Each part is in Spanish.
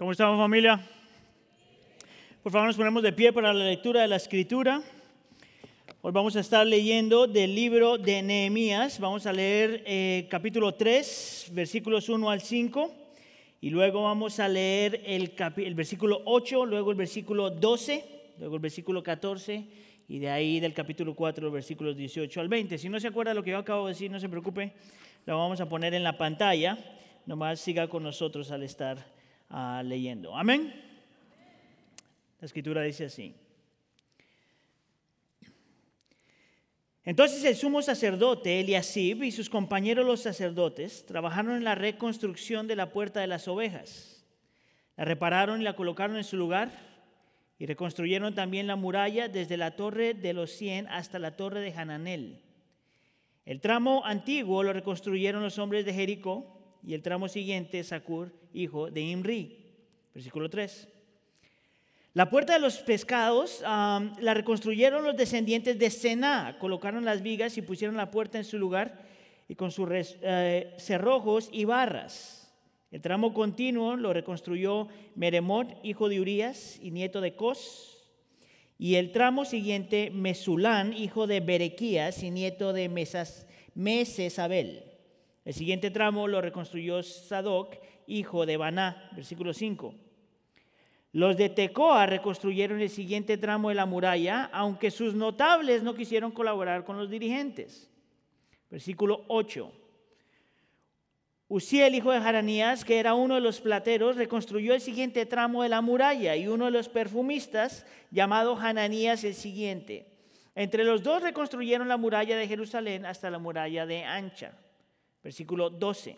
¿Cómo estamos familia? Por favor nos ponemos de pie para la lectura de la escritura. Hoy vamos a estar leyendo del libro de Nehemías. Vamos a leer eh, capítulo 3, versículos 1 al 5. Y luego vamos a leer el, el versículo 8, luego el versículo 12, luego el versículo 14 y de ahí del capítulo 4, versículos 18 al 20. Si no se acuerda lo que yo acabo de decir, no se preocupe, lo vamos a poner en la pantalla. Nomás siga con nosotros al estar uh, leyendo. Amén. La escritura dice así. Entonces el sumo sacerdote Eliasib y sus compañeros los sacerdotes trabajaron en la reconstrucción de la puerta de las ovejas. La repararon y la colocaron en su lugar y reconstruyeron también la muralla desde la torre de los cien hasta la torre de Hananel. El tramo antiguo lo reconstruyeron los hombres de Jericó y el tramo siguiente, Sakur, hijo de Imri. Versículo 3. La puerta de los pescados la reconstruyeron los descendientes de Sena, colocaron las vigas y pusieron la puerta en su lugar y con sus eh, cerrojos y barras. El tramo continuo lo reconstruyó Meremot, hijo de Urias y nieto de Cos. Y el tramo siguiente, Mesulán, hijo de Berequías y nieto de Mesas, Mesesabel. El siguiente tramo lo reconstruyó Sadoc, hijo de Baná, versículo 5. Los de Tecoa reconstruyeron el siguiente tramo de la muralla, aunque sus notables no quisieron colaborar con los dirigentes. Versículo 8. Uziel, hijo de Haranías, que era uno de los plateros, reconstruyó el siguiente tramo de la muralla y uno de los perfumistas, llamado Hananías, el siguiente. Entre los dos reconstruyeron la muralla de Jerusalén hasta la muralla de Ancha. Versículo 12.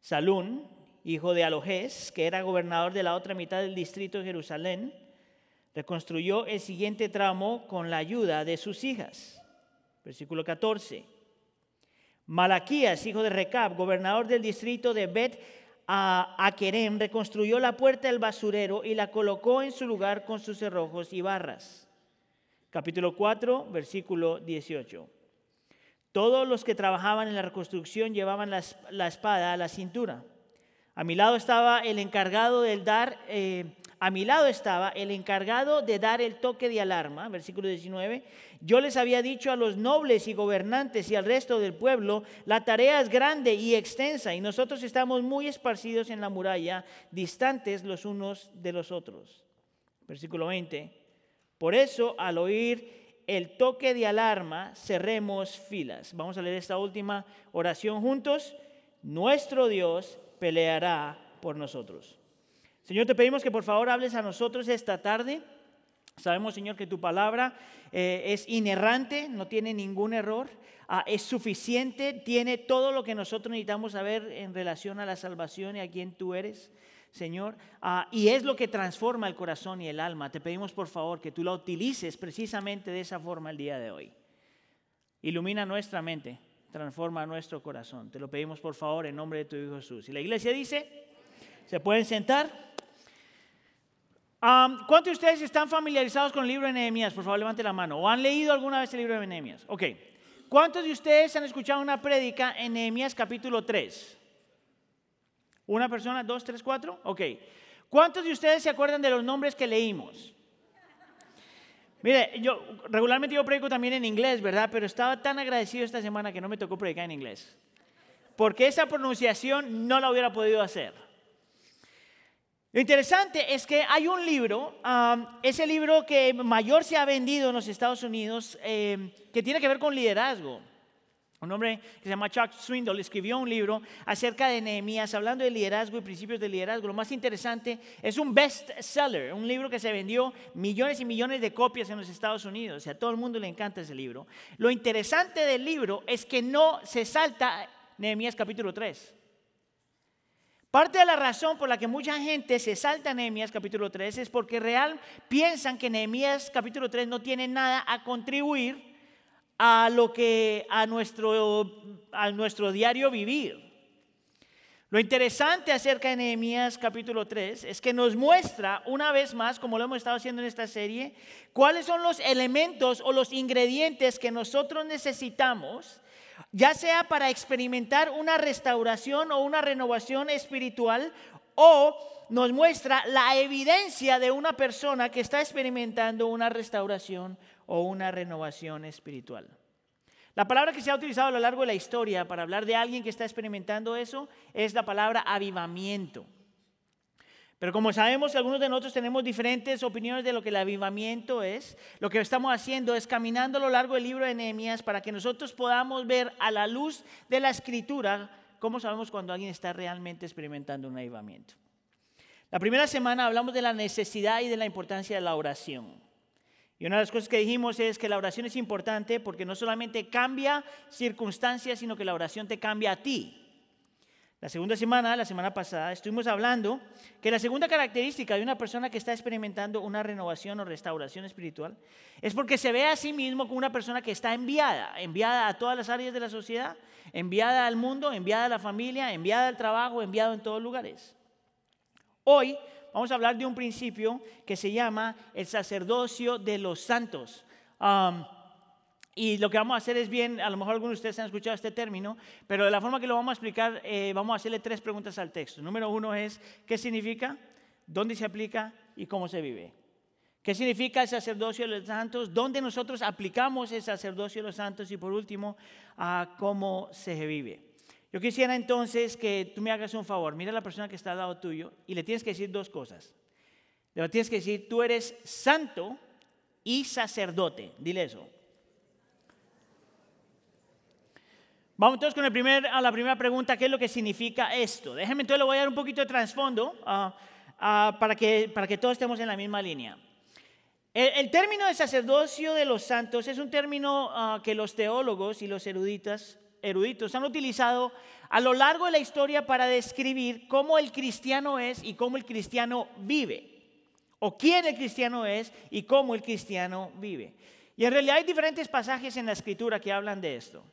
Salún, hijo de Alojés, que era gobernador de la otra mitad del distrito de Jerusalén, reconstruyó el siguiente tramo con la ayuda de sus hijas. Versículo 14. Malaquías, hijo de Recab, gobernador del distrito de Bet Aquerem, reconstruyó la puerta del basurero y la colocó en su lugar con sus cerrojos y barras. Capítulo 4, versículo 18. Todos los que trabajaban en la reconstrucción llevaban la, espada a la cintura. A mi lado estaba el encargado del dar, eh, a mi lado estaba el encargado de dar el toque de alarma, versículo 19. Yo les había dicho a los nobles y gobernantes y al resto del pueblo, la tarea es grande y extensa y nosotros estamos muy esparcidos en la muralla, distantes los unos de los otros. Versículo 20. Por eso, al oír el toque de alarma, cerremos filas. Vamos a leer esta última oración juntos. Nuestro Dios peleará por nosotros. Señor, te pedimos que por favor hables a nosotros esta tarde. Sabemos, Señor, que tu palabra eh, es inerrante, no tiene ningún error, ah, es suficiente, tiene todo lo que nosotros necesitamos saber en relación a la salvación y a quién tú eres. Señor, ah, y es lo que transforma el corazón y el alma. Te pedimos por favor que tú la utilices precisamente de esa forma el día de hoy. Ilumina nuestra mente, transforma nuestro corazón. Te lo pedimos por favor en nombre de tu Hijo Jesús. Y la iglesia dice, ¿se pueden sentar? ¿Cuántos de ustedes están familiarizados con el libro de Nehemías? Por favor, levante la mano. ¿O han leído alguna vez el libro de Nehemías? Ok. ¿Cuántos de ustedes han escuchado una prédica en Nehemías capítulo 3? ¿Una persona? ¿Dos, tres, cuatro? Ok. ¿Cuántos de ustedes se acuerdan de los nombres que leímos? Mire, yo regularmente yo predico también en inglés, ¿verdad? Pero estaba tan agradecido esta semana que no me tocó predicar en inglés. Porque esa pronunciación no la hubiera podido hacer. Lo interesante es que hay un libro, ese libro que mayor se ha vendido en los Estados Unidos, eh, que tiene que ver con liderazgo. Un hombre que se llama Chuck Swindoll escribió un libro acerca de Nehemías, hablando de liderazgo y principios de liderazgo. Lo más interesante es un bestseller, un libro que se vendió millones y millones de copias en los Estados Unidos. O sea, a todo el mundo le encanta ese libro. Lo interesante del libro es que no se salta Nehemías capítulo 3. Parte de la razón por la que mucha gente se salta Nehemías capítulo 3 es porque real piensan que Nehemías capítulo 3 no tiene nada a contribuir a lo que a nuestro, a nuestro diario vivir. Lo interesante acerca de Nehemías capítulo 3 es que nos muestra una vez más, como lo hemos estado haciendo en esta serie, cuáles son los elementos o los ingredientes que nosotros necesitamos, ya sea para experimentar una restauración o una renovación espiritual o nos muestra la evidencia de una persona que está experimentando una restauración o una renovación espiritual. La palabra que se ha utilizado a lo largo de la historia para hablar de alguien que está experimentando eso es la palabra avivamiento. Pero como sabemos, algunos de nosotros tenemos diferentes opiniones de lo que el avivamiento es. Lo que estamos haciendo es caminando a lo largo del libro de Nehemías para que nosotros podamos ver a la luz de la escritura cómo sabemos cuando alguien está realmente experimentando un avivamiento. La primera semana hablamos de la necesidad y de la importancia de la oración. Y una de las cosas que dijimos es que la oración es importante porque no solamente cambia circunstancias, sino que la oración te cambia a ti. La segunda semana, la semana pasada, estuvimos hablando que la segunda característica de una persona que está experimentando una renovación o restauración espiritual es porque se ve a sí mismo como una persona que está enviada, enviada a todas las áreas de la sociedad, enviada al mundo, enviada a la familia, enviada al trabajo, enviado en todos lugares. Hoy vamos a hablar de un principio que se llama el sacerdocio de los santos. y lo que vamos a hacer es bien, a lo mejor algunos de ustedes han escuchado este término, pero de la forma que lo vamos a explicar, eh, vamos a hacerle tres preguntas al texto. Número uno es, ¿qué significa? ¿Dónde se aplica? ¿Y cómo se vive? ¿Qué significa el sacerdocio de los santos? ¿Dónde nosotros aplicamos el sacerdocio de los santos? Y por último, ¿cómo se vive? Yo quisiera entonces que tú me hagas un favor. Mira a la persona que está al lado tuyo y le tienes que decir dos cosas. Le tienes que decir, tú eres santo y sacerdote. Dile eso. Vamos entonces con a la primera pregunta, ¿qué es lo que significa esto? Déjeme entonces, le voy a dar un poquito de trasfondo ah, ah, para, que, para que todos estemos en la misma línea. El, término de sacerdocio de los santos es un término ah, que los teólogos y los eruditas eruditos han utilizado a lo largo de la historia para describir cómo el cristiano es y cómo el cristiano vive, o quién el cristiano es y cómo el cristiano vive. Y en realidad hay diferentes pasajes en la escritura que hablan de esto.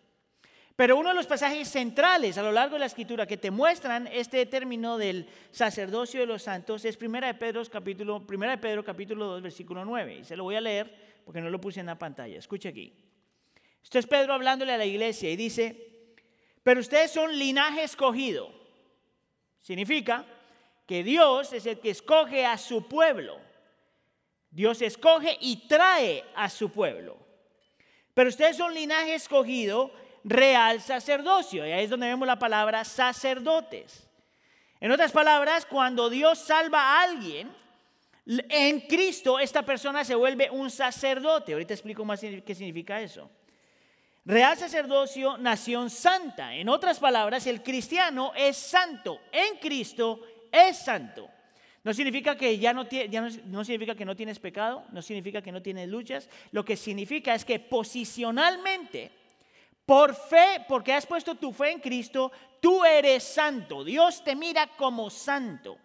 Pero uno de los pasajes centrales a lo largo de la escritura que te muestran este término del sacerdocio de los santos es 1 de Pedro capítulo, de Pedro capítulo 2 versículo 9. Y se lo voy a leer porque no lo puse en la pantalla. Escucha aquí. Esto es Pedro hablándole a la iglesia y dice, pero ustedes son linaje escogido. Significa que Dios es el que escoge a su pueblo. Dios escoge y trae a su pueblo. Pero ustedes son linaje escogido, real sacerdocio. Y ahí es donde vemos la palabra sacerdotes. En otras palabras, cuando Dios salva a alguien, en Cristo esta persona se vuelve un sacerdote. Ahorita explico más qué significa eso. Real sacerdocio, nación santa. En otras palabras, el cristiano es santo. En Cristo es santo. No significa que ya no, no, significa que no tienes pecado, no significa que no tienes luchas. Lo que significa es que posicionalmente, por fe, porque has puesto tu fe en Cristo, tú eres santo. Dios te mira como santo.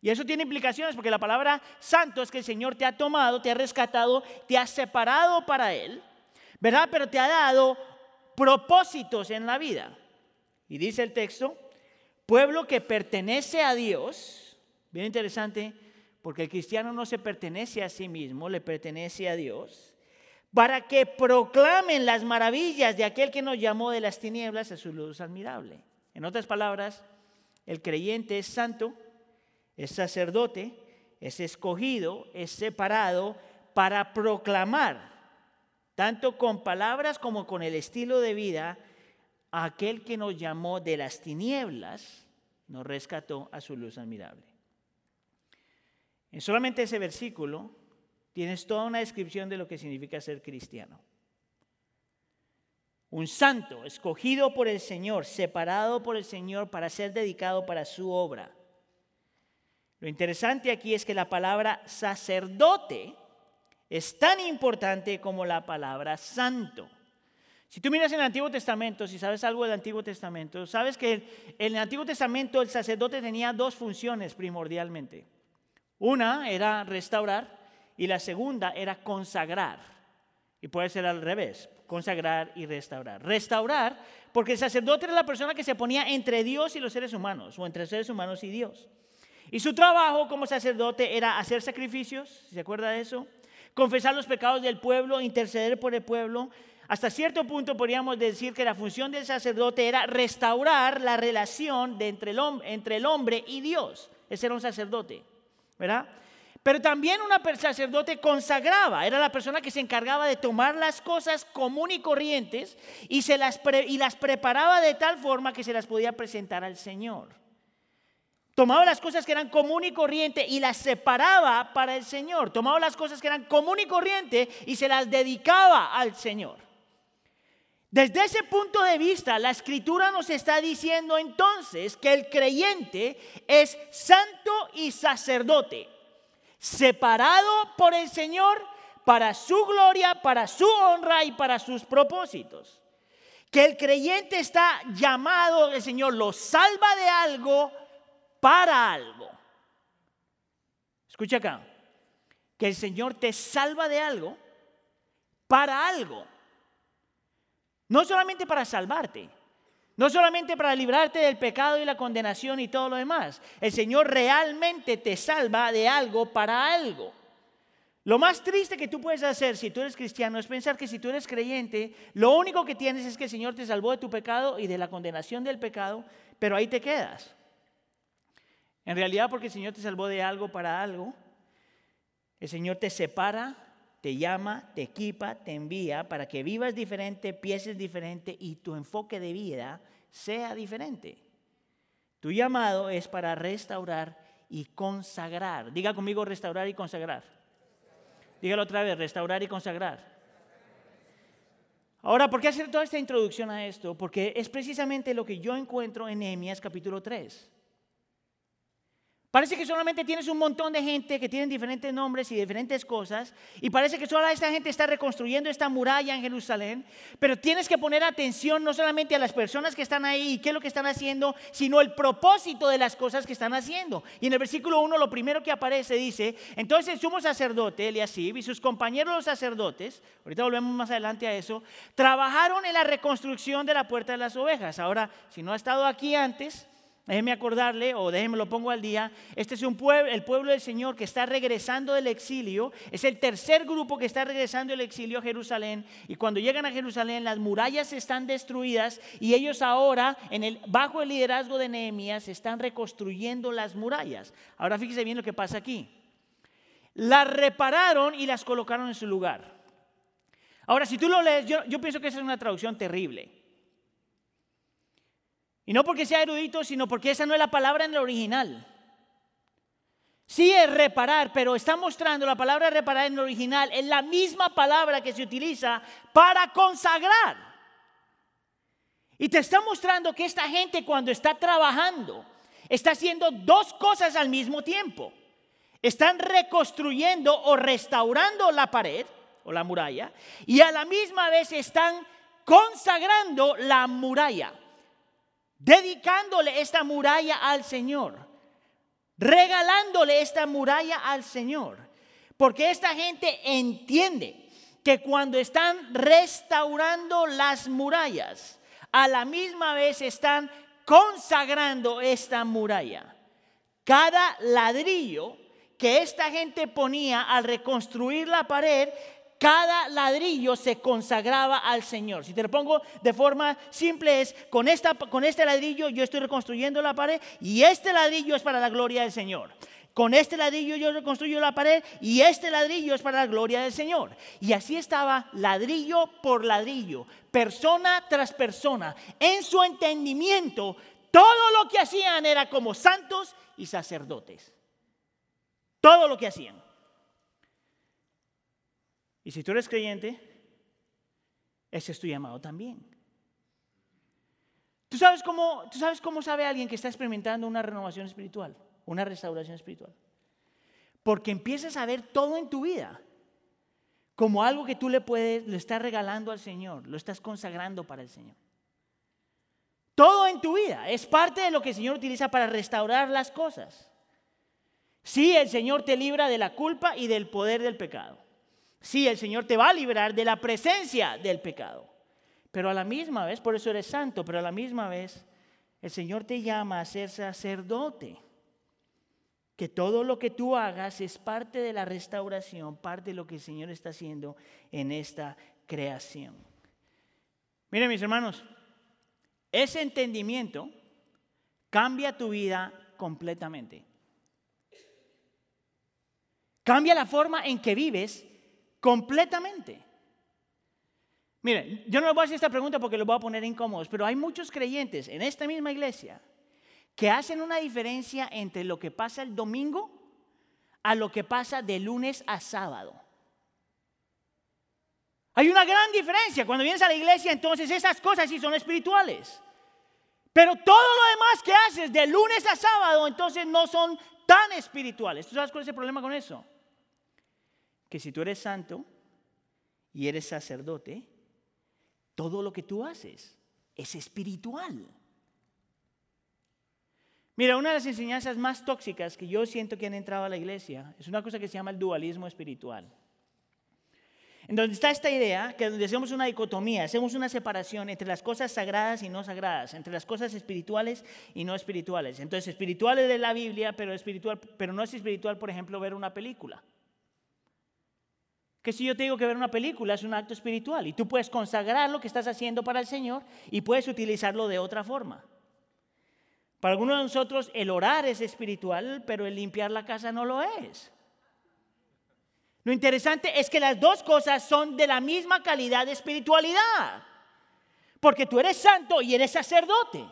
Y eso tiene implicaciones porque la palabra santo es que el Señor te ha tomado, te ha rescatado, te ha separado para Él ¿verdad? Pero te ha dado propósitos en la vida. Y dice el texto, pueblo que pertenece a Dios, bien interesante, porque el cristiano no se pertenece a sí mismo, le pertenece a Dios, para que proclamen las maravillas de aquel que nos llamó de las tinieblas a su luz admirable. En otras palabras, el creyente es santo, es sacerdote, es escogido, es separado para proclamar tanto con palabras como con el estilo de vida, aquel que nos llamó de las tinieblas, nos rescató a su luz admirable. En solamente ese versículo tienes toda una descripción de lo que significa ser cristiano. Un santo, escogido por el Señor, separado por el Señor para ser dedicado para su obra. Lo interesante aquí es que la palabra sacerdote es tan importante como la palabra santo. Si tú miras el Antiguo Testamento, si sabes algo del Antiguo Testamento, sabes que en el Antiguo Testamento el sacerdote tenía dos funciones primordialmente. Una era restaurar y la segunda era consagrar. Y puede ser al revés, consagrar y restaurar. Restaurar porque el sacerdote era la persona que se ponía entre Dios y los seres humanos, o entre seres humanos y Dios. Y su trabajo como sacerdote era hacer sacrificios, ¿se acuerda de eso? Confesar los pecados del pueblo, interceder por el pueblo, Hasta cierto punto podríamos decir que la función del sacerdote era restaurar la relación de entre, el entre el hombre y Dios. Ese era un sacerdote, ¿verdad? Pero también un sacerdote consagraba, era la persona que se encargaba de tomar las cosas común y corrientes y, se las, y las preparaba de tal forma que se las podía presentar al Señor. Tomaba las cosas que eran común y corriente y las separaba para el Señor. Tomaba las cosas que eran común y corriente y se las dedicaba al Señor. Desde ese punto de vista, la escritura nos está diciendo entonces que el creyente es santo y sacerdote separado por el Señor para su gloria, para su honra y para sus propósitos. Que el creyente está llamado, el Señor lo salva de algo para algo. Escucha acá, que el Señor te salva de algo para algo. No solamente para salvarte, no solamente para librarte del pecado y la condenación y todo lo demás. El Señor realmente te salva de algo para algo. Lo más triste que tú puedes hacer si tú eres cristiano es pensar que si tú eres creyente, lo único que tienes es que el Señor te salvó de tu pecado y de la condenación del pecado, pero ahí te quedas. En realidad porque el Señor te salvó de algo para algo, el Señor te separa, te llama, te equipa, te envía para que vivas diferente, pienses diferente y tu enfoque de vida sea diferente. Tu llamado es para restaurar y consagrar. Diga conmigo restaurar y consagrar. Dígalo otra vez, restaurar y consagrar. Ahora, ¿por qué hacer toda esta introducción a esto? Porque es precisamente lo que yo encuentro en Nehemías capítulo 3. Parece que solamente tienes un montón de gente que tienen diferentes nombres y diferentes cosas. Y parece que toda esta gente está reconstruyendo esta muralla en Jerusalén. Pero tienes que poner atención no solamente a las personas que están ahí y qué es lo que están haciendo, sino el propósito de las cosas que están haciendo. Y en el versículo 1 lo primero que aparece dice, entonces el sumo sacerdote, Eliasib, y sus compañeros los sacerdotes, ahorita volvemos más adelante a eso, trabajaron en la reconstrucción de la puerta de las ovejas. Ahora, si no ha estado aquí antes, Déjeme acordarle, o déjeme lo pongo al día. Este es el pueblo del Señor que está regresando del exilio. Es el tercer grupo que está regresando del exilio a Jerusalén. Y cuando llegan a Jerusalén, las murallas están destruidas y ellos ahora, en el, bajo el liderazgo de Nehemías, están reconstruyendo las murallas. Ahora fíjese bien lo que pasa aquí. Las repararon y las colocaron en su lugar. Ahora, si tú lo lees, yo, yo pienso que esa es una traducción terrible. Y no porque sea erudito, sino porque esa no es la palabra en el original. Sí es reparar, pero está mostrando la palabra reparar en el original, es la misma palabra que se utiliza para consagrar. Y te está mostrando que esta gente cuando está trabajando, está haciendo dos cosas al mismo tiempo. Están reconstruyendo o restaurando la pared o la muralla y a la misma vez están consagrando la muralla dedicándole esta muralla al Señor, regalándole esta muralla al Señor. Porque esta gente entiende que cuando están restaurando las murallas, a la misma vez están consagrando esta muralla. Cada ladrillo que esta gente ponía al reconstruir la pared cada ladrillo se consagraba al Señor. Si te lo pongo de forma simple es, con, esta, con este ladrillo yo estoy reconstruyendo la pared y este ladrillo es para la gloria del Señor. Con este ladrillo yo reconstruyo la pared y este ladrillo es para la gloria del Señor. Y así estaba ladrillo por ladrillo, persona tras persona. En su entendimiento, todo lo que hacían era como santos y sacerdotes. Todo lo que hacían. Y si tú eres creyente, ese es tu llamado también. ¿Tú sabes, cómo, ¿Tú sabes cómo sabe alguien que está experimentando una renovación espiritual, una restauración espiritual? Porque empiezas a ver todo en tu vida como algo que tú le puedes, lo estás regalando al Señor, lo estás consagrando para el Señor. Todo en tu vida es parte de lo que el Señor utiliza para restaurar las cosas. Sí, el Señor te libra de la culpa y del poder del pecado. Sí, el Señor te va a librar de la presencia del pecado. Pero a la misma vez, por eso eres santo, pero a la misma vez, el Señor te llama a ser sacerdote. Que todo lo que tú hagas es parte de la restauración, parte de lo que el Señor está haciendo en esta creación. Miren mis hermanos, ese entendimiento cambia tu vida completamente. Cambia la forma en que vives completamente. Miren, yo no les voy a hacer esta pregunta porque los voy a poner incómodos, pero hay muchos creyentes en esta misma iglesia que hacen una diferencia entre lo que pasa el domingo a lo que pasa de lunes a sábado. Hay una gran diferencia. Cuando vienes a la iglesia, entonces esas cosas sí son espirituales. Pero todo lo demás que haces de lunes a sábado, entonces no son tan espirituales. ¿Tú sabes cuál es el problema con eso? Que si tú eres santo y eres sacerdote, todo lo que tú haces es espiritual. Mira, una de las enseñanzas más tóxicas que yo siento que han entrado a la iglesia es una cosa que se llama el dualismo espiritual. En donde está esta idea que donde hacemos una dicotomía, hacemos una separación entre las cosas sagradas y no sagradas, entre las cosas espirituales y no espirituales. Entonces, espiritual es de la Biblia, pero, espiritual, pero no es espiritual, por ejemplo, ver una película. Que si yo te digo que ver una película es un acto espiritual y tú puedes consagrar lo que estás haciendo para el Señor y puedes utilizarlo de otra forma. Para algunos de nosotros el orar es espiritual, pero el limpiar la casa no lo es. Lo interesante es que las dos cosas son de la misma calidad de espiritualidad. Porque tú eres santo y eres sacerdote.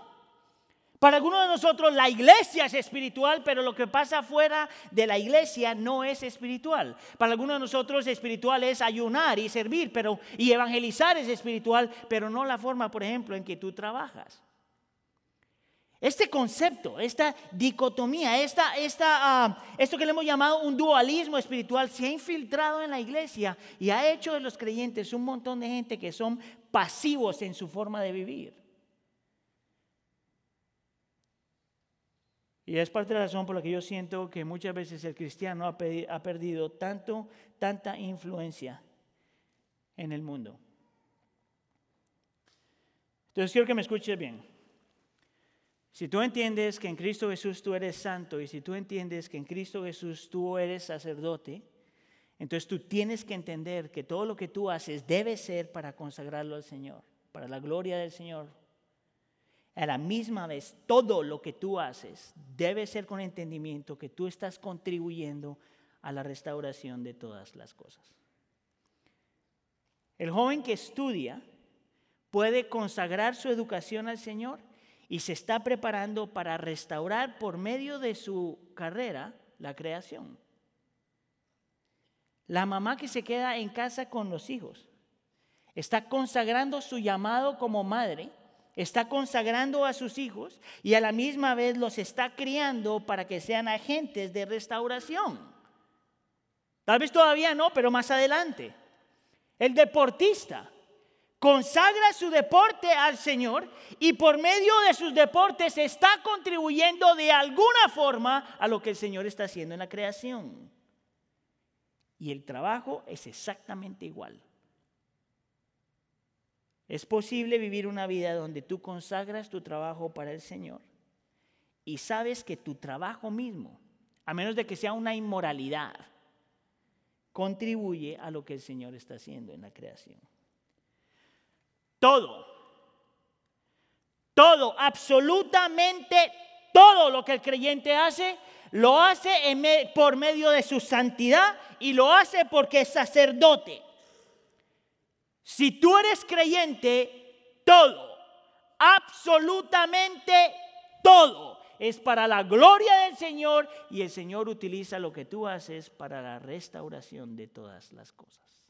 Para algunos de nosotros la iglesia es espiritual, pero lo que pasa fuera de la iglesia no es espiritual. Para algunos de nosotros espiritual es ayunar y servir, pero y evangelizar es espiritual, pero no la forma, por ejemplo, en que tú trabajas. Este concepto, esta dicotomía, esta, esta, uh, esto que le hemos llamado un dualismo espiritual, se ha infiltrado en la iglesia y ha hecho de los creyentes un montón de gente que son pasivos en su forma de vivir. Y es parte de la razón por la que yo siento que muchas veces el cristiano ha, ha perdido tanto, tanta influencia en el mundo. Entonces quiero que me escuches bien. Si tú entiendes que en Cristo Jesús tú eres santo y si tú entiendes que en Cristo Jesús tú eres sacerdote, entonces tú tienes que entender que todo lo que tú haces debe ser para consagrarlo al Señor, para la gloria del Señor. A la misma vez, todo lo que tú haces debe ser con entendimiento que tú estás contribuyendo a la restauración de todas las cosas. El joven que estudia puede consagrar su educación al Señor y se está preparando para restaurar por medio de su carrera la creación. La mamá que se queda en casa con los hijos está consagrando su llamado como madre, está consagrando a sus hijos y a la misma vez los está criando para que sean agentes de restauración. Tal vez todavía no, pero más adelante. El deportista consagra su deporte al Señor y por medio de sus deportes está contribuyendo de alguna forma a lo que el Señor está haciendo en la creación. Y el trabajo es exactamente igual. Es posible vivir una vida donde tú consagras tu trabajo para el Señor y sabes que tu trabajo mismo, a menos de que sea una inmoralidad, contribuye a lo que el Señor está haciendo en la creación. Todo. Todo, absolutamente todo lo que el creyente hace, lo hace por medio de su santidad y lo hace porque es sacerdote. Si tú eres creyente, todo, absolutamente todo, es para la gloria del Señor y el Señor utiliza lo que tú haces para la restauración de todas las cosas.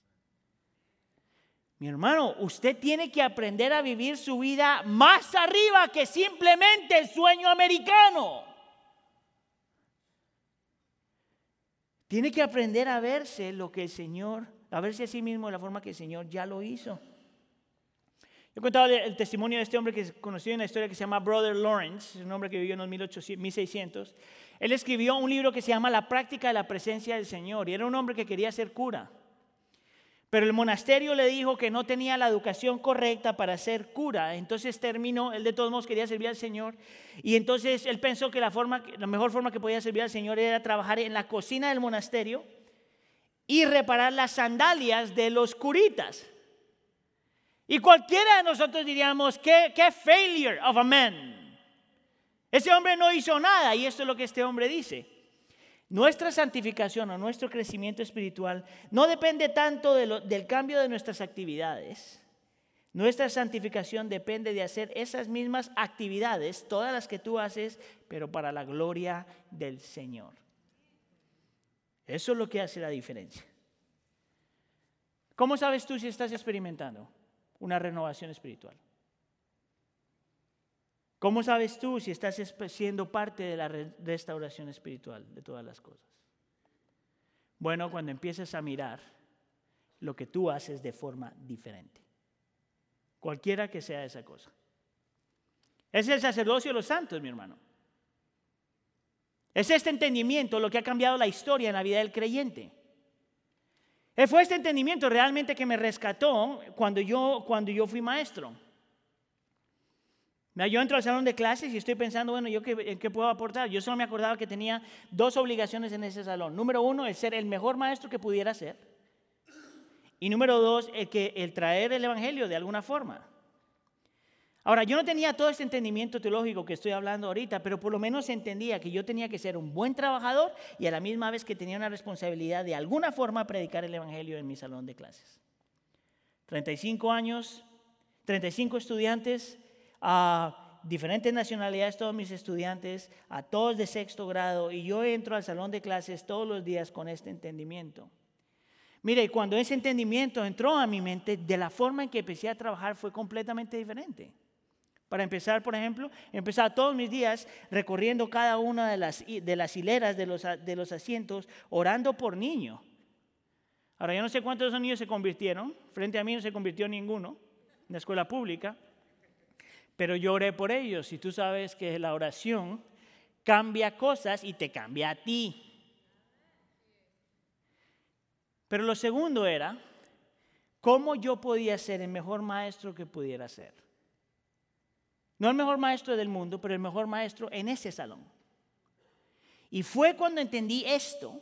Mi hermano, usted tiene que aprender a vivir su vida más arriba que simplemente el sueño americano. Tiene que aprender a verse lo que el Señor, a verse a sí mismo de la forma que el Señor ya lo hizo. Yo he contado el testimonio de este hombre que es conocido en la historia que se llama Brother Lawrence, un hombre que vivió en los 1600. Él escribió un libro que se llama La práctica de la presencia del Señor y era un hombre que quería ser cura. Pero el monasterio le dijo que no tenía la educación correcta para ser cura. Entonces terminó, él de todos modos quería servir al Señor. Y entonces él pensó que la, forma, la mejor forma que podía servir al Señor era trabajar en la cocina del monasterio y reparar las sandalias de los curitas. Y cualquiera de nosotros diríamos, ¿qué, qué failure of a man. Ese hombre no hizo nada y esto es lo que este hombre dice. Nuestra santificación o nuestro crecimiento espiritual no depende tanto del cambio de nuestras actividades. Nuestra santificación depende de hacer esas mismas actividades, todas las que tú haces, pero para la gloria del Señor. Eso es lo que hace la diferencia. ¿Cómo sabes tú si estás experimentando una renovación espiritual? ¿Cómo sabes tú si estás siendo parte de la restauración espiritual de todas las cosas? Bueno, cuando empieces a mirar lo que tú haces de forma diferente. Cualquiera que sea esa cosa. Es el sacerdocio de los santos, mi hermano. Es este entendimiento lo que ha cambiado la historia en la vida del creyente. Fue este entendimiento realmente que me rescató cuando yo, cuando yo fui maestro. Yo entro al salón de clases y estoy pensando, bueno, ¿yo qué, qué, puedo aportar? Yo solo me acordaba que tenía dos obligaciones en ese salón. Número uno, el ser el mejor maestro que pudiera ser. Y número dos, el, que, el traer el Evangelio de alguna forma. Ahora, yo no tenía todo este entendimiento teológico que estoy hablando ahorita, pero por lo menos entendía que yo tenía que ser un buen trabajador y a la misma vez que tenía una responsabilidad de alguna forma predicar el Evangelio en mi salón de clases. 35 años, 35 estudiantes, a diferentes nacionalidades, todos mis estudiantes, a todos de sexto grado, y yo entro al salón de clases todos los días con este entendimiento. Mire, cuando ese entendimiento entró a mi mente, de la forma en que empecé a trabajar fue completamente diferente. Para empezar, por ejemplo, empezaba todos mis días recorriendo cada una de las, de las hileras de los, de los asientos, orando por niños. Ahora, yo no sé cuántos de esos niños se convirtieron. Frente a mí no se convirtió ninguno en la escuela pública. Pero yo oré por ellos. Y tú sabes que la oración cambia cosas y te cambia a ti. Pero lo segundo era, ¿cómo yo podía ser el mejor maestro que pudiera ser? No el mejor maestro del mundo, pero el mejor maestro en ese salón. Y fue cuando entendí esto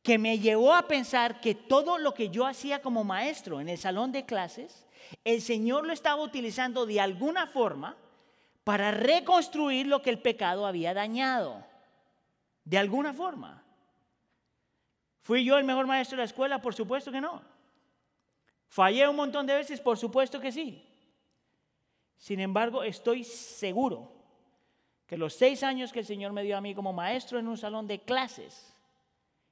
que me llevó a pensar que todo lo que yo hacía como maestro en el salón de clases, el Señor lo estaba utilizando de alguna forma para reconstruir lo que el pecado había dañado. De alguna forma. ¿Fui yo el mejor maestro de la escuela? Por supuesto que no. ¿Fallé un montón de veces? Por supuesto que sí. Sin embargo, estoy seguro que los seis años que el Señor me dio a mí como maestro en un salón de clases,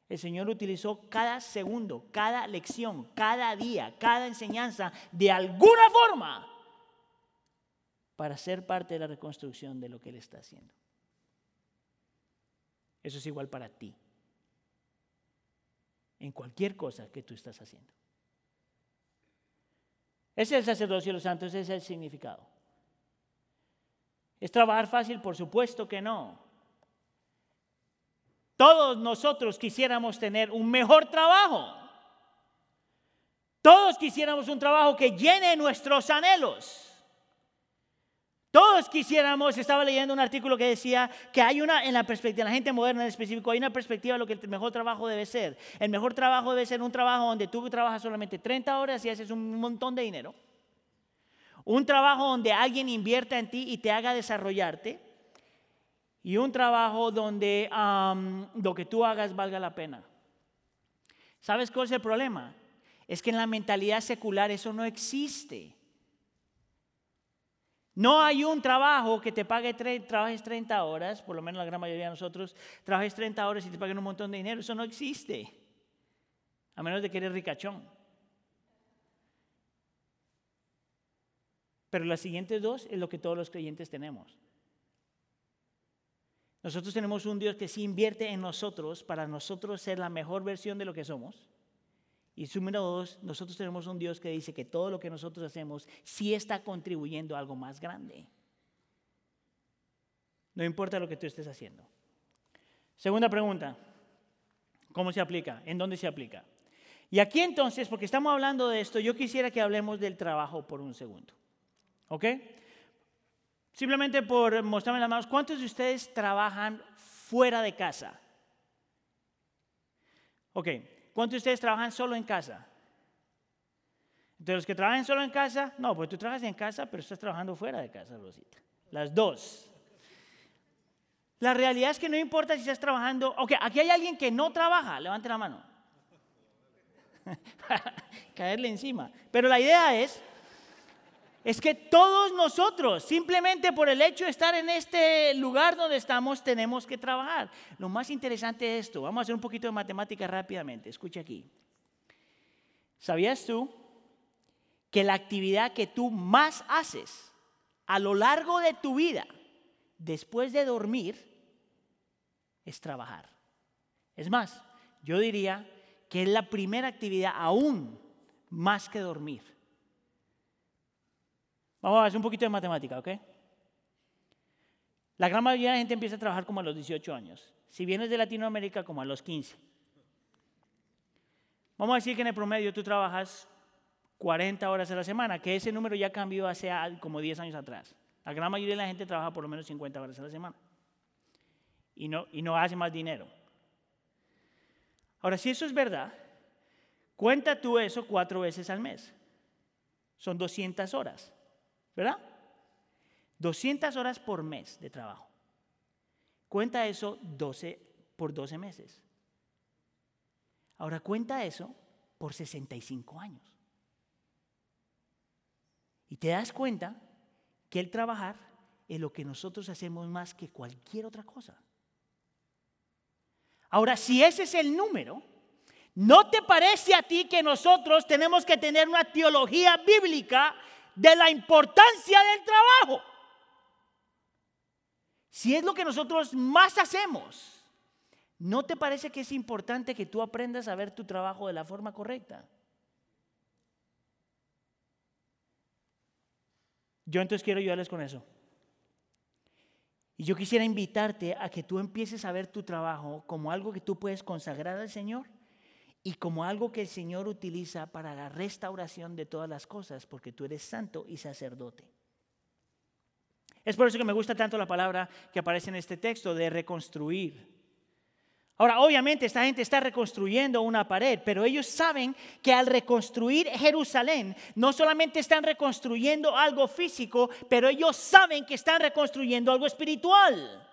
el Señor utilizó cada segundo, cada lección, cada día, cada enseñanza, de alguna forma, para ser parte de la reconstrucción de lo que Él está haciendo. Eso es igual para ti, en cualquier cosa que tú estás haciendo. Ese es el sacerdocio de los santos, ese es el significado. ¿Es trabajar fácil? Por supuesto que no. Todos nosotros quisiéramos tener un mejor trabajo. Todos quisiéramos un trabajo que llene nuestros anhelos. Todos quisiéramos, estaba leyendo un artículo que decía que hay una, en la perspectiva, de la gente moderna en específico, hay una perspectiva de lo que el mejor trabajo debe ser. El mejor trabajo debe ser un trabajo donde tú trabajas solamente 30 horas y haces un montón de dinero. Un trabajo donde alguien invierta en ti y te haga desarrollarte. Y un trabajo donde lo que tú hagas valga la pena. ¿Sabes cuál es el problema? Es que en la mentalidad secular eso no existe. No hay un trabajo que te pague, trabajes 30 horas, por lo menos la gran mayoría de nosotros, trabajes 30 horas y te paguen un montón de dinero. Eso no existe. A menos de que eres ricachón. Pero las siguientes dos es lo que todos los creyentes tenemos. Nosotros tenemos un Dios que sí invierte en nosotros para nosotros ser la mejor versión de lo que somos. Y número dos, nosotros tenemos un Dios que dice que todo lo que nosotros hacemos sí está contribuyendo a algo más grande. No importa lo que tú estés haciendo. Segunda pregunta, ¿cómo se aplica? ¿En dónde se aplica? Y aquí entonces, porque estamos hablando de esto, yo quisiera que hablemos del trabajo por un segundo. ¿Ok? Simplemente por mostrarme las manos, ¿cuántos de ustedes trabajan fuera de casa? Ok, ¿cuántos de ustedes trabajan solo en casa? Entonces, los que trabajan solo en casa, no, pues tú trabajas en casa, pero estás trabajando fuera de casa, Rosita. Las dos. La realidad es que no importa si estás trabajando. Ok, aquí hay alguien que no trabaja, levante la mano. Caerle encima. Pero la idea es es que todos nosotros, simplemente por el hecho de estar en este lugar donde estamos, tenemos que trabajar. Lo más interesante es esto, vamos a hacer un poquito de matemática rápidamente, escucha aquí. ¿Sabías tú que la actividad que tú más haces a lo largo de tu vida, después de dormir, es trabajar? Es más, yo diría que es la primera actividad aún más que dormir. Vamos a hacer un poquito de matemática, ¿ok? La gran mayoría de la gente empieza a trabajar como a los 18 años. Si vienes de Latinoamérica, como a los 15. Vamos a decir que en el promedio tú trabajas 40 horas a la semana, que ese número ya cambió hace como 10 años atrás. La gran mayoría de la gente trabaja por lo menos 50 horas a la semana. Y no, y no hace más dinero. Ahora, si eso es verdad, cuenta tú eso cuatro veces al mes. Son 200 horas. ¿Verdad? 200 horas por mes de trabajo. Cuenta eso 12 por 12 meses. Ahora cuenta eso por 65 años. Y te das cuenta que el trabajar es lo que nosotros hacemos más que cualquier otra cosa. Ahora, si ese es el número, ¿no te parece a ti que nosotros tenemos que tener una teología bíblica de la importancia del trabajo. Si es lo que nosotros más hacemos, ¿no te parece que es importante que tú aprendas a ver tu trabajo de la forma correcta? Yo entonces quiero ayudarles con eso. Y yo quisiera invitarte a que tú empieces a ver tu trabajo como algo que tú puedes consagrar al Señor y como algo que el Señor utiliza para la restauración de todas las cosas, porque tú eres santo y sacerdote. Es por eso que me gusta tanto la palabra que aparece en este texto de reconstruir. Ahora, obviamente esta gente está reconstruyendo una pared, pero ellos saben que al reconstruir Jerusalén, no solamente están reconstruyendo algo físico, pero ellos saben que están reconstruyendo algo espiritual.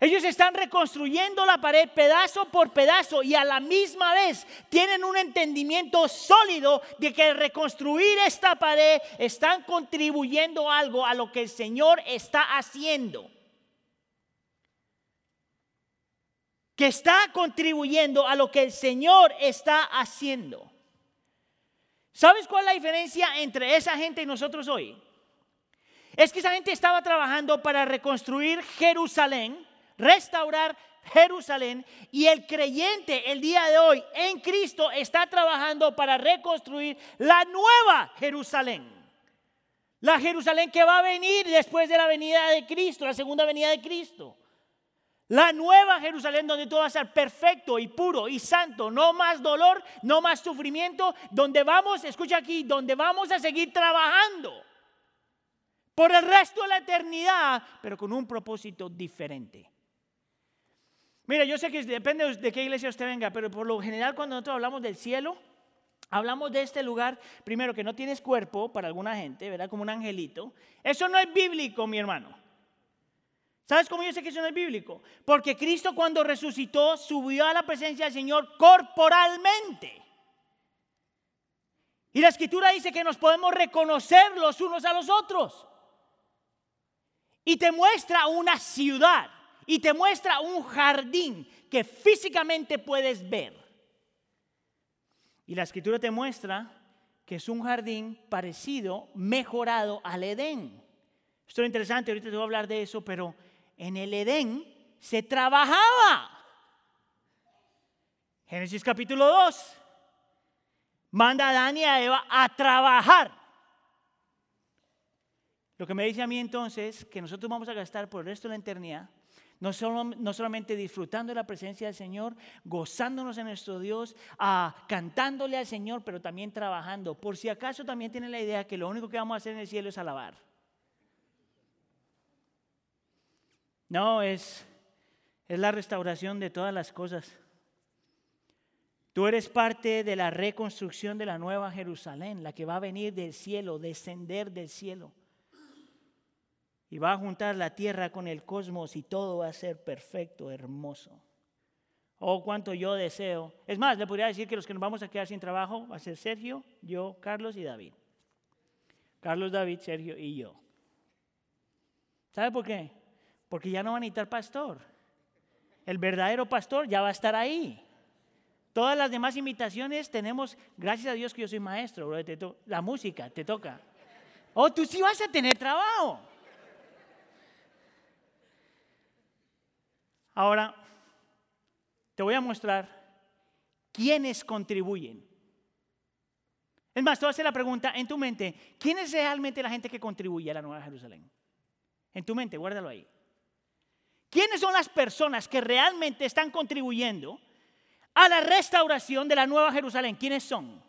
Ellos están reconstruyendo la pared pedazo por pedazo y a la misma vez tienen un entendimiento sólido de que reconstruir esta pared están contribuyendo algo a lo que el Señor está haciendo. Que está contribuyendo a lo que el Señor está haciendo. ¿Sabes cuál es la diferencia entre esa gente y nosotros hoy? Es que esa gente estaba trabajando para reconstruir Jerusalén restaurar Jerusalén y el creyente el día de hoy en Cristo está trabajando para reconstruir la nueva Jerusalén. La Jerusalén que va a venir después de la venida de Cristo, la segunda venida de Cristo. La nueva Jerusalén donde todo va a ser perfecto y puro y santo, no más dolor, no más sufrimiento, donde vamos, escucha aquí, donde vamos a seguir trabajando por el resto de la eternidad, pero con un propósito diferente. Mira, yo sé que depende de qué iglesia usted venga, pero por lo general cuando nosotros hablamos del cielo, hablamos de este lugar, primero que no tienes cuerpo para alguna gente, ¿verdad? Como un angelito. Eso no es bíblico, mi hermano. ¿Sabes cómo yo sé que eso no es bíblico? Porque Cristo cuando resucitó subió a la presencia del Señor corporalmente. Y la escritura dice que nos podemos reconocer los unos a los otros. Y te muestra una ciudad y te muestra un jardín que físicamente puedes ver. Y la escritura te muestra que es un jardín parecido, mejorado al Edén. Esto es interesante, ahorita te voy a hablar de eso, pero en el Edén se trabajaba. Génesis capítulo 2. Manda a Adán y a Eva a trabajar. Lo que me dice a mí entonces que nosotros vamos a gastar por el resto de la eternidad no, solamente disfrutando de la presencia del Señor, gozándonos en nuestro Dios, ah, cantándole al Señor, pero también trabajando. Por si acaso también tienen la idea que lo único que vamos a hacer en el cielo es alabar. No, es, es la restauración de todas las cosas. Tú eres parte de la reconstrucción de la nueva Jerusalén, la que va a venir del cielo, descender del cielo. Y va a juntar la tierra con el cosmos y todo va a ser perfecto, hermoso. Oh, cuánto yo deseo. Es más, le podría decir que los que nos vamos a quedar sin trabajo va a ser Sergio, yo, Carlos y David. Carlos, David, Sergio y yo. ¿Sabe por qué? Porque ya no va a necesitar pastor. El verdadero pastor ya va a estar ahí. Todas las demás imitaciones tenemos, gracias a Dios que yo soy maestro, la música te toca. Oh, tú sí vas a tener trabajo. Ahora, te voy a mostrar quiénes contribuyen. Es más, te voy a hacer la pregunta en tu mente, ¿quién es realmente la gente que contribuye a la Nueva Jerusalén? En tu mente, guárdalo ahí. ¿Quiénes son las personas que realmente están contribuyendo a la restauración de la Nueva Jerusalén? ¿Quiénes son?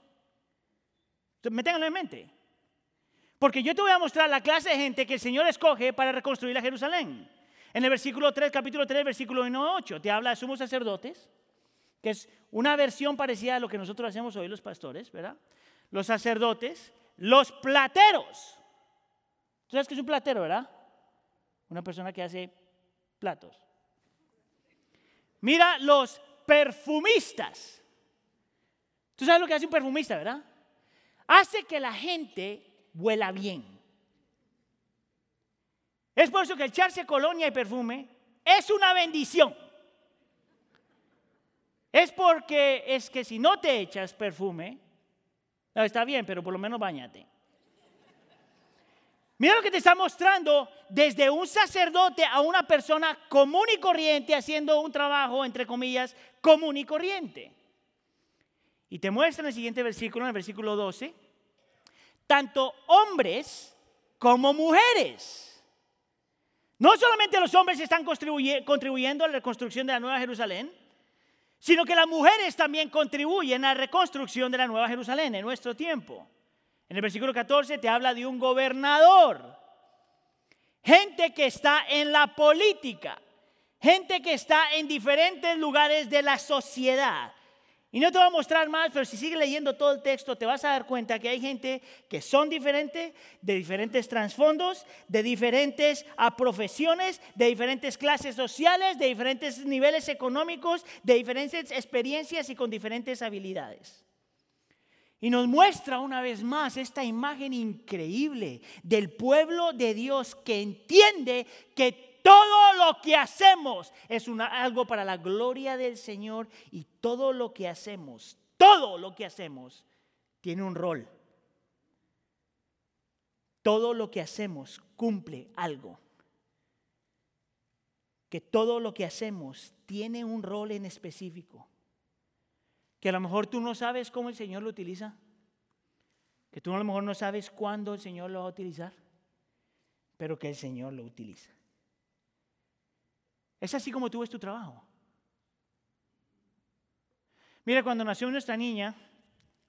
Métanlo en mente. Porque yo te voy a mostrar la clase de gente que el Señor escoge para reconstruir la Jerusalén. En el versículo 3, capítulo 3, versículo 1 8, te habla de sumos sacerdotes, que es una versión parecida a lo que nosotros hacemos hoy los pastores, ¿verdad? Los sacerdotes, los plateros. ¿Tú sabes qué es un platero, verdad? Una persona que hace platos. Mira los perfumistas. ¿Tú sabes lo que hace un perfumista, verdad? Hace que la gente huela bien. Es por eso que echarse colonia y perfume es una bendición. Es porque es que si no te echas perfume, está bien, pero por lo menos bañate. Mira lo que te está mostrando desde un sacerdote a una persona común y corriente haciendo un trabajo, entre comillas, común y corriente. Y te muestra en el siguiente versículo, en el versículo 12, tanto hombres como mujeres no solamente los hombres están contribuyendo a la reconstrucción de la Nueva Jerusalén, sino que las mujeres también contribuyen a la reconstrucción de la Nueva Jerusalén en nuestro tiempo. En el versículo 14 te habla de un gobernador, gente que está en la política, gente que está en diferentes lugares de la sociedad, y no te voy a mostrar más, pero si sigues leyendo todo el texto, te vas a dar cuenta que hay gente que son diferentes, de diferentes trasfondos, de diferentes ah, profesiones, de diferentes clases sociales, de diferentes niveles económicos, de diferentes experiencias y con diferentes habilidades. Y nos muestra una vez más esta imagen increíble del pueblo de Dios que entiende que todo lo que hacemos es algo para la gloria del Señor y todo lo que hacemos, todo lo que hacemos tiene un rol. Todo lo que hacemos cumple algo. Que todo lo que hacemos tiene un rol en específico. Que a lo mejor tú no sabes cómo el Señor lo utiliza. Que tú a lo mejor no sabes cuándo el Señor lo va a utilizar. Pero que el Señor lo utiliza. Es así como tú ves tu trabajo. Mira, cuando nació nuestra niña,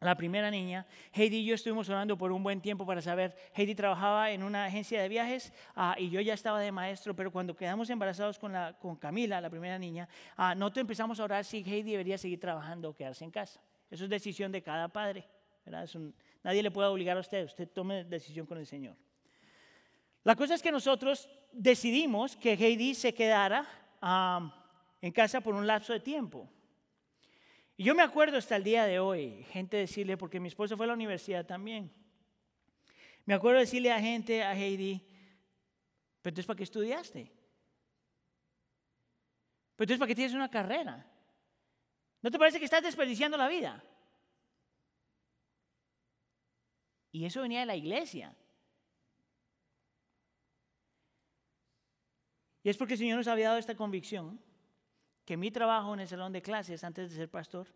la primera niña, Heidi y yo estuvimos orando por un buen tiempo para saber, Heidi trabajaba en una agencia de viajes ah, y yo ya estaba de maestro, pero cuando quedamos embarazados con, la, con Camila, la primera niña, ah, nosotros empezamos a orar si Heidi debería seguir trabajando o quedarse en casa. Eso es decisión de cada padre. nadie le puede obligar a usted, usted tome decisión con el Señor. La cosa es que nosotros decidimos que Heidi se quedara en casa por un lapso de tiempo. Y yo me acuerdo hasta el día de hoy, gente decirle, porque mi esposo fue a la universidad también. Me acuerdo decirle a gente, a Heidi, pero entonces ¿para qué estudiaste? Pero entonces ¿para qué tienes una carrera? ¿No te parece que estás desperdiciando la vida? Y eso venía de la iglesia. Y es porque el Señor nos había dado esta convicción, que mi trabajo en el salón de clases antes de ser pastor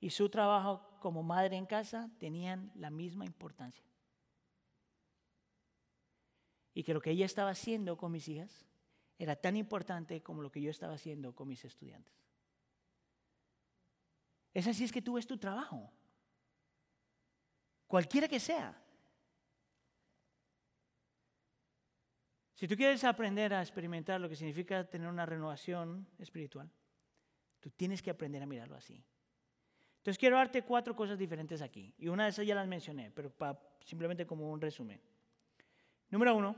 y su trabajo como madre en casa tenían la misma importancia. Y que lo que ella estaba haciendo con mis hijas era tan importante como lo que yo estaba haciendo con mis estudiantes. Es así es que tú ves tu trabajo, cualquiera que sea. Si tú quieres aprender a experimentar lo que significa tener una renovación espiritual, tú tienes que aprender a mirarlo así. Entonces quiero darte cuatro cosas diferentes aquí. Y una de esas ya las mencioné, pero simplemente como un resumen. Número uno,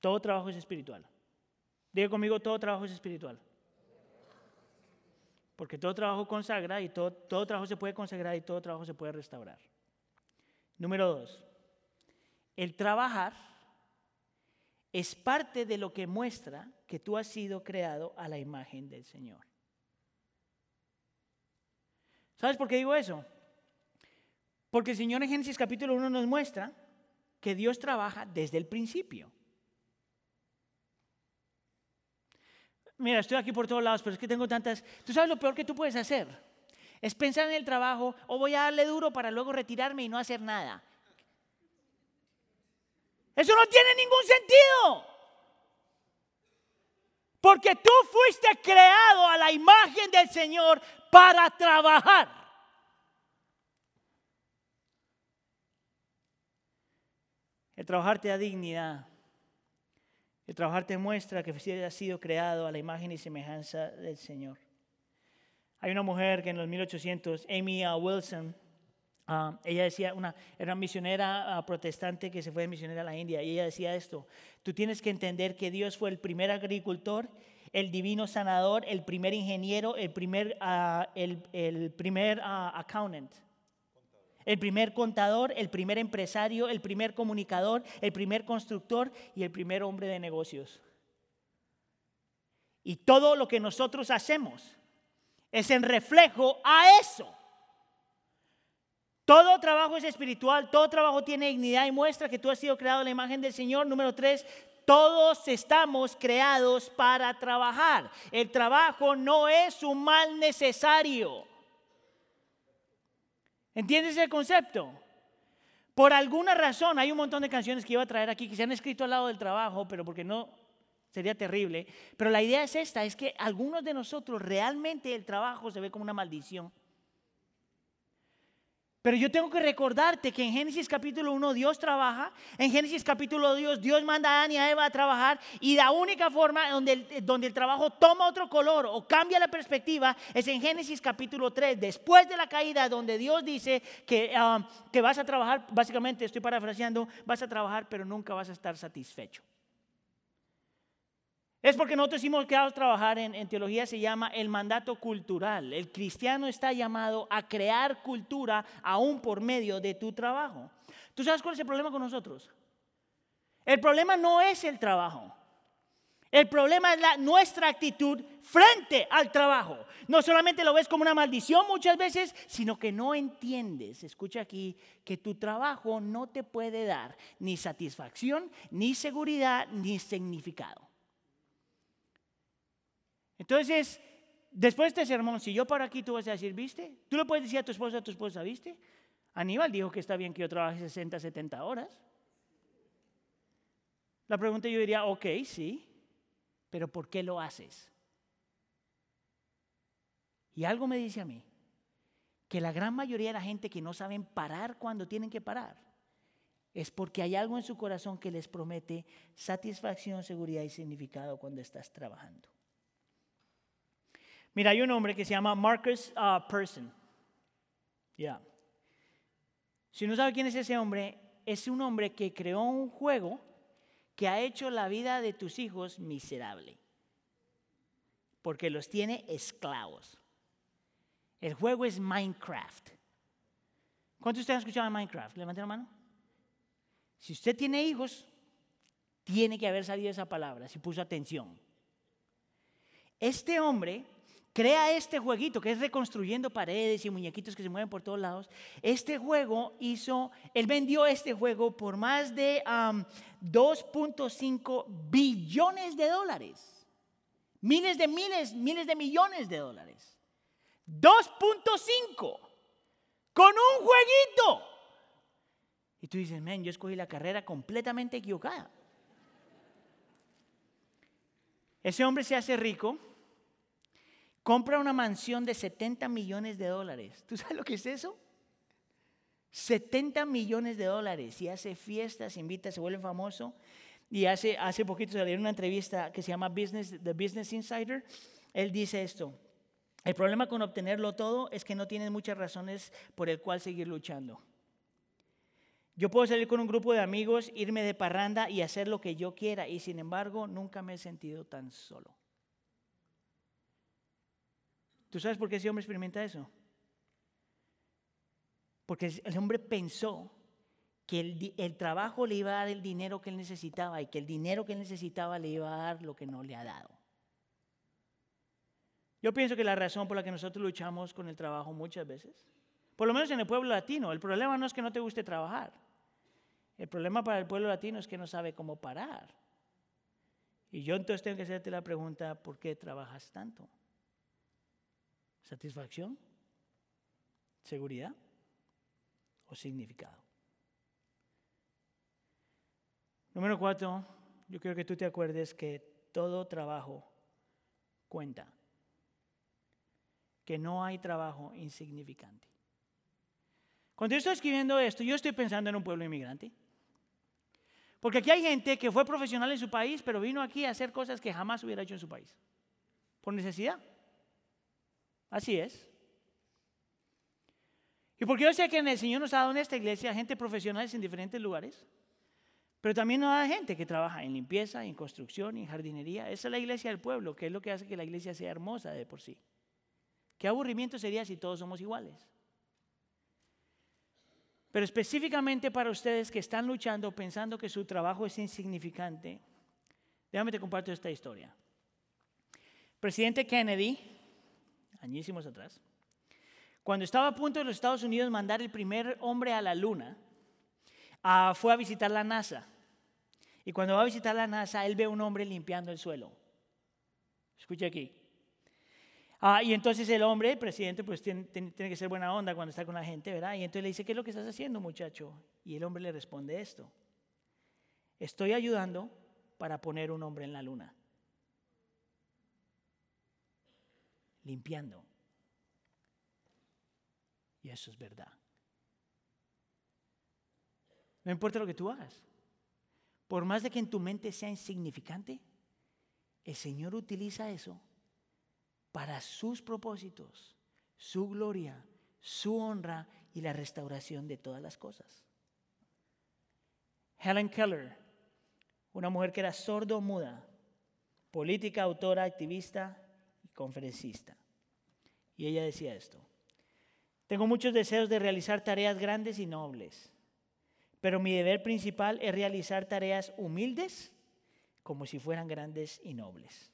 todo trabajo es espiritual. Diga conmigo, todo trabajo es espiritual. Porque todo trabajo consagra y todo, todo trabajo se puede consagrar y todo trabajo se puede restaurar. Número dos, el trabajar es parte de lo que muestra que tú has sido creado a la imagen del Señor. ¿Sabes por qué digo eso? Porque el Señor en Génesis capítulo 1 nos muestra que Dios trabaja desde el principio. Mira, estoy aquí por todos lados, pero es que tengo tantas... ¿Tú sabes lo peor que tú puedes hacer? Es pensar en el trabajo o voy a darle duro para luego retirarme y no hacer nada. Eso no tiene ningún sentido. Porque tú fuiste creado a la imagen del Señor para trabajar. El trabajar te da dignidad. El trabajar te muestra que has sido creado a la imagen y semejanza del Señor. Hay una mujer que en los 1800, Amy uh, Wilson, uh, ella decía, una, era una misionera uh, protestante que se fue de misionera a la India, y ella decía esto, tú tienes que entender que Dios fue el primer agricultor, el divino sanador, el primer ingeniero, el primer, el, el, primer accountant el primer contador, el primer empresario, el primer comunicador, el primer constructor y el primer hombre de negocios. Y todo lo que nosotros hacemos es en reflejo a eso. Todo trabajo es espiritual, todo trabajo tiene dignidad y muestra que tú has sido creado en la imagen del Señor. Número tres, todos estamos creados para trabajar. El trabajo no es un mal necesario. ¿Entiendes el concepto? Por alguna razón, hay un montón de canciones que iba a traer aquí que se han escrito al lado del trabajo, pero porque no sería terrible. Pero la idea es esta, es que algunos de nosotros realmente el trabajo se ve como una maldición. Pero yo tengo que recordarte que en Génesis capítulo 1 Dios trabaja, en Génesis capítulo 2 Dios manda a Adán y a Eva a trabajar y la única forma donde el, donde el trabajo toma otro color o cambia la perspectiva es en Génesis capítulo 3, después de la caída donde Dios dice que, um, que vas a trabajar, básicamente estoy parafraseando, vas a trabajar pero nunca vas a estar satisfecho. Es porque nosotros hemos quedado a trabajar en, teología, se llama el mandato cultural. El cristiano está llamado a crear cultura aún por medio de tu trabajo. ¿Tú sabes cuál es el problema con nosotros? El problema no es el trabajo. El problema es la, nuestra actitud frente al trabajo. No solamente lo ves como una maldición muchas veces, sino que no entiendes, escucha aquí, que tu trabajo no te puede dar ni satisfacción, ni seguridad, ni significado. Entonces, después de este sermón, si yo paro aquí, tú vas a decir, ¿viste? Tú le puedes decir a tu esposa, a tu esposa, ¿viste? Aníbal dijo que está bien que yo trabaje 60, 70 horas. La pregunta yo diría, ok, sí, pero ¿por qué lo haces? Y algo me dice a mí, que la gran mayoría de la gente que no saben parar cuando tienen que parar, es porque hay algo en su corazón que les promete satisfacción, seguridad y significado cuando estás trabajando. Mira, hay un hombre que se llama Marcus uh, Person. Ya. Si no sabe quién es ese hombre, es un hombre que creó un juego que ha hecho la vida de tus hijos miserable. Porque los tiene esclavos. El juego es Minecraft. ¿Cuántos de ustedes han escuchado Minecraft? Levanten la mano. Si usted tiene hijos, tiene que haber salido esa palabra, si puso atención. Este hombre crea este jueguito que es reconstruyendo paredes y muñequitos que se mueven por todos lados. Este juego hizo, él vendió este juego por más de 2.5 billones de dólares. Miles de miles, miles de millones de dólares. 2.5 con un jueguito. Y tú dices, men, yo escogí la carrera completamente equivocada. Ese hombre se hace rico compra una mansión de 70 millones de dólares. ¿Tú sabes lo que es eso? 70 millones de dólares y hace fiestas, invita, se vuelve famoso. Y hace, hace poquito salió una entrevista que se llama Business, The Business Insider. Él dice esto. El problema con obtenerlo todo es que no tienes muchas razones por el cual seguir luchando. Yo puedo salir con un grupo de amigos, irme de parranda y hacer lo que yo quiera y sin embargo nunca me he sentido tan solo. ¿Tú sabes por qué ese hombre experimenta eso? Porque el hombre pensó que el, trabajo le iba a dar el dinero que él necesitaba y que el dinero que él necesitaba le iba a dar lo que no le ha dado. Yo pienso que la razón por la que nosotros luchamos con el trabajo muchas veces, por lo menos en el pueblo latino, el problema no es que no te guste trabajar. El problema para el pueblo latino es que no sabe cómo parar. Y yo entonces tengo que hacerte la pregunta, ¿por qué trabajas tanto? ¿Satisfacción? ¿Seguridad? ¿O significado? Número cuatro, yo quiero que tú te acuerdes que todo trabajo cuenta. Que no hay trabajo insignificante. Cuando yo estoy escribiendo esto, yo estoy pensando en un pueblo inmigrante. Porque aquí hay gente que fue profesional en su país, pero vino aquí a hacer cosas que jamás hubiera hecho en su país. Por necesidad. Así es. Y porque yo sé que el Señor nos ha dado en esta iglesia gente profesionales en diferentes lugares, pero también nos da gente que trabaja en limpieza, en construcción, en jardinería. Esa es la iglesia del pueblo, que es lo que hace que la iglesia sea hermosa de por sí. ¿Qué aburrimiento sería si todos somos iguales? Pero específicamente para ustedes que están luchando pensando que su trabajo es insignificante, déjame te comparto esta historia. Presidente Kennedy, añísimos atrás, cuando estaba a punto de los Estados Unidos mandar el primer hombre a la luna, ah, fue a visitar la NASA. Y cuando va a visitar la NASA, él ve a un hombre limpiando el suelo. Escucha aquí. Ah, y entonces el hombre, el presidente, pues tiene, tiene, que ser buena onda cuando está con la gente, ¿verdad? Y entonces le dice, ¿qué es lo que estás haciendo, muchacho? Y el hombre le responde esto. Estoy ayudando para poner un hombre en la luna. Limpiando. Y eso es verdad. No importa lo que tú hagas. Por más de que en tu mente sea insignificante, el Señor utiliza eso para sus propósitos, su gloria, su honra y la restauración de todas las cosas. Helen Keller, una mujer que era sordo-muda, política, autora, activista conferencista. Y ella decía esto. Tengo muchos deseos de realizar tareas grandes y nobles, pero mi deber principal es realizar tareas humildes como si fueran grandes y nobles.